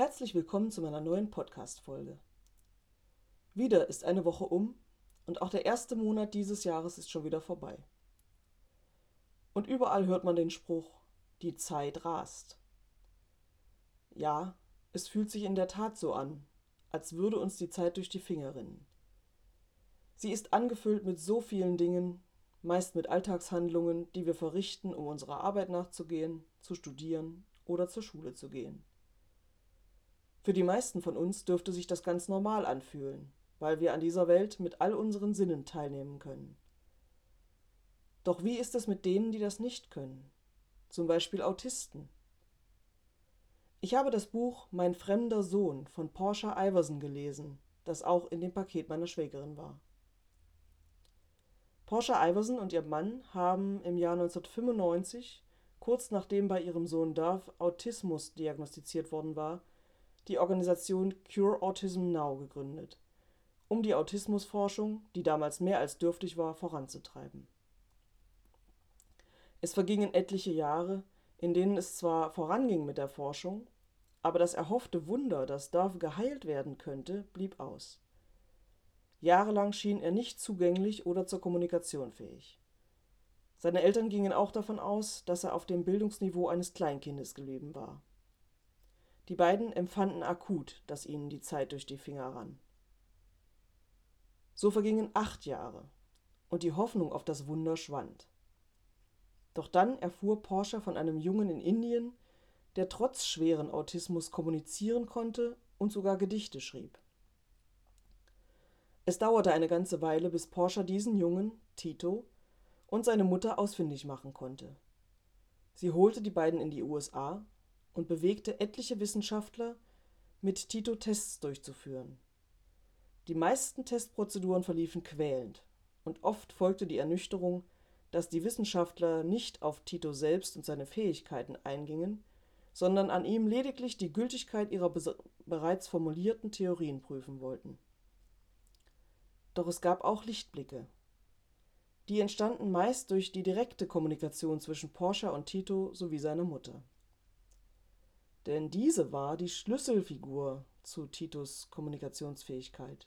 Herzlich willkommen zu meiner neuen Podcast-Folge. Wieder ist eine Woche um und auch der erste Monat dieses Jahres ist schon wieder vorbei. Und überall hört man den Spruch, die Zeit rast. Ja, es fühlt sich in der Tat so an, als würde uns die Zeit durch die Finger rinnen. Sie ist angefüllt mit so vielen Dingen, meist mit Alltagshandlungen, die wir verrichten, um unserer Arbeit nachzugehen, zu studieren oder zur Schule zu gehen. Für die meisten von uns dürfte sich das ganz normal anfühlen, weil wir an dieser Welt mit all unseren Sinnen teilnehmen können. Doch wie ist es mit denen, die das nicht können? Zum Beispiel Autisten. Ich habe das Buch Mein fremder Sohn von Portia Iverson gelesen, das auch in dem Paket meiner Schwägerin war. Portia Iverson und ihr Mann haben im Jahr 1995, kurz nachdem bei ihrem Sohn Dove Autismus diagnostiziert worden war, die Organisation Cure Autism Now gegründet, um die Autismusforschung, die damals mehr als dürftig war, voranzutreiben. Es vergingen etliche Jahre, in denen es zwar voranging mit der Forschung, aber das erhoffte Wunder, dass Dove geheilt werden könnte, blieb aus. Jahrelang schien er nicht zugänglich oder zur Kommunikation fähig. Seine Eltern gingen auch davon aus, dass er auf dem Bildungsniveau eines Kleinkindes geblieben war. Die beiden empfanden akut, dass ihnen die Zeit durch die Finger rann. So vergingen acht Jahre, und die Hoffnung auf das Wunder schwand. Doch dann erfuhr Porsche von einem Jungen in Indien, der trotz schweren Autismus kommunizieren konnte und sogar Gedichte schrieb. Es dauerte eine ganze Weile, bis Porsche diesen Jungen, Tito, und seine Mutter ausfindig machen konnte. Sie holte die beiden in die USA und bewegte etliche Wissenschaftler, mit Tito Tests durchzuführen. Die meisten Testprozeduren verliefen quälend, und oft folgte die Ernüchterung, dass die Wissenschaftler nicht auf Tito selbst und seine Fähigkeiten eingingen, sondern an ihm lediglich die Gültigkeit ihrer bereits formulierten Theorien prüfen wollten. Doch es gab auch Lichtblicke. Die entstanden meist durch die direkte Kommunikation zwischen Porsche und Tito sowie seiner Mutter. Denn diese war die Schlüsselfigur zu Titos Kommunikationsfähigkeit.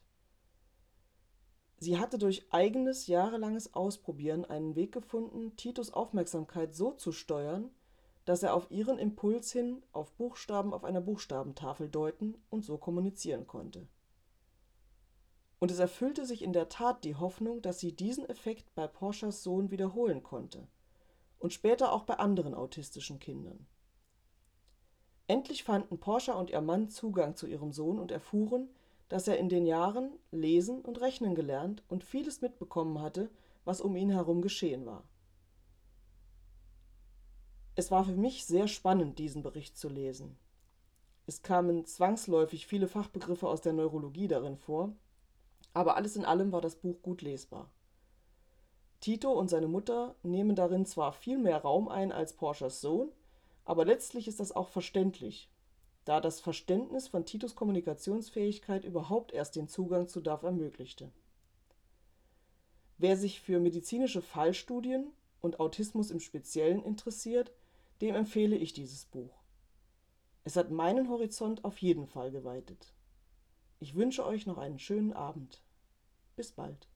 Sie hatte durch eigenes jahrelanges Ausprobieren einen Weg gefunden, Titos Aufmerksamkeit so zu steuern, dass er auf ihren Impuls hin auf Buchstaben auf einer Buchstabentafel deuten und so kommunizieren konnte. Und es erfüllte sich in der Tat die Hoffnung, dass sie diesen Effekt bei Porschers Sohn wiederholen konnte und später auch bei anderen autistischen Kindern. Endlich fanden Porsche und ihr Mann Zugang zu ihrem Sohn und erfuhren, dass er in den Jahren lesen und rechnen gelernt und vieles mitbekommen hatte, was um ihn herum geschehen war. Es war für mich sehr spannend, diesen Bericht zu lesen. Es kamen zwangsläufig viele Fachbegriffe aus der Neurologie darin vor, aber alles in allem war das Buch gut lesbar. Tito und seine Mutter nehmen darin zwar viel mehr Raum ein als Porschers Sohn, aber letztlich ist das auch verständlich, da das Verständnis von Titos Kommunikationsfähigkeit überhaupt erst den Zugang zu DAF ermöglichte. Wer sich für medizinische Fallstudien und Autismus im Speziellen interessiert, dem empfehle ich dieses Buch. Es hat meinen Horizont auf jeden Fall geweitet. Ich wünsche euch noch einen schönen Abend. Bis bald.